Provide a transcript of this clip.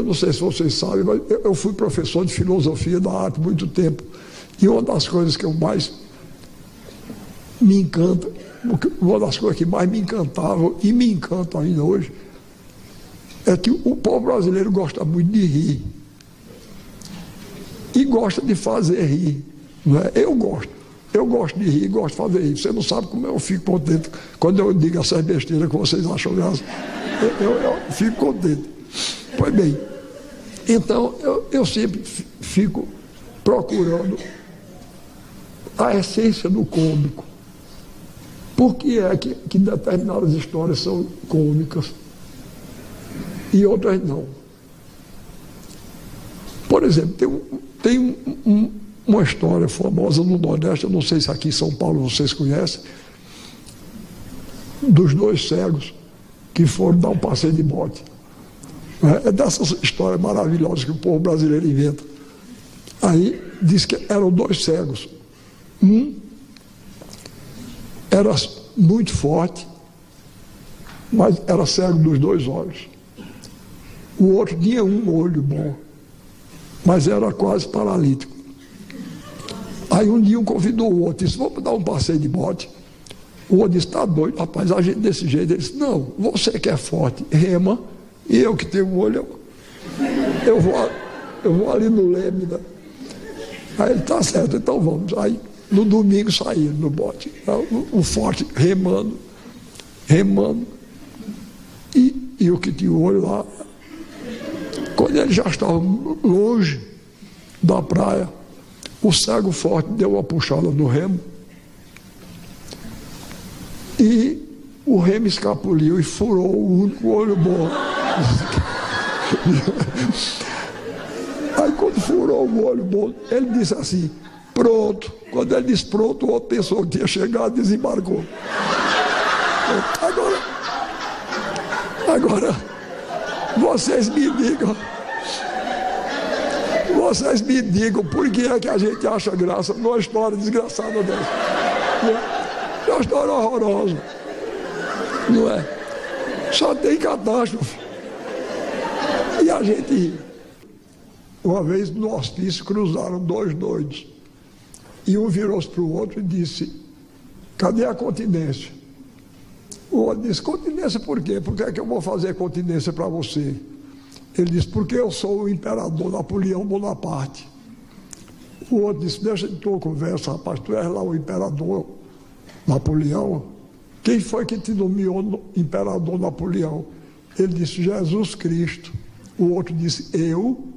Eu não sei se vocês sabem, mas eu fui professor de filosofia da arte muito tempo. E uma das coisas que eu mais me encanta, uma das coisas que mais me encantavam e me encantam ainda hoje, é que o povo brasileiro gosta muito de rir. E gosta de fazer rir. Não é? Eu gosto. Eu gosto de rir, gosto de fazer rir. Você não sabe como eu fico contente quando eu digo essas besteiras que vocês acham graça. Eu, eu, eu fico contente. Pois bem, então eu, eu sempre fico procurando a essência do cômico. Por que é que, que determinadas histórias são cômicas e outras não? Por exemplo, tem, tem um, um, uma história famosa no Nordeste, eu não sei se aqui em São Paulo vocês conhecem, dos dois cegos que foram dar um passeio de bote. É, dessas histórias maravilhosas que o povo brasileiro inventa. Aí diz que eram dois cegos. Um era muito forte, mas era cego dos dois olhos. O outro tinha um olho bom, mas era quase paralítico. Aí um dia um convidou o outro, disse, vamos dar um passeio de bote. O outro disse, está doido, rapaz, a gente desse jeito. Ele disse, não, você que é forte, rema e eu que tenho um olho, eu, vou, eu vou ali no leme. Né? Aí ele está certo, então vamos. Aí no domingo saíram no bote. Tá? O, o forte remando, remando. E, e o que tinha o olho lá. Quando ele já estava longe da praia, o cego forte deu uma puxada no remo. E o remo escapuliu e furou o único olho bom. Aí quando furou o olho ele disse assim, pronto. Quando ele disse pronto, outra pessoa que tinha chegado desembarcou. Agora, agora, vocês me digam, vocês me digam por que é que a gente acha graça numa história desgraçada dessa. É uma história horrorosa. Não é? Só tem catástrofe. E a gente Uma vez no hospício cruzaram dois doidos. E um virou-se para o outro e disse: Cadê a continência? O outro disse: Continência por quê? Por que é que eu vou fazer continência para você? Ele disse: Porque eu sou o imperador Napoleão Bonaparte. O outro disse: Deixa de tua conversa, rapaz, tu és lá o imperador Napoleão. Quem foi que te nomeou imperador Napoleão? Ele disse: Jesus Cristo. O outro disse: Eu.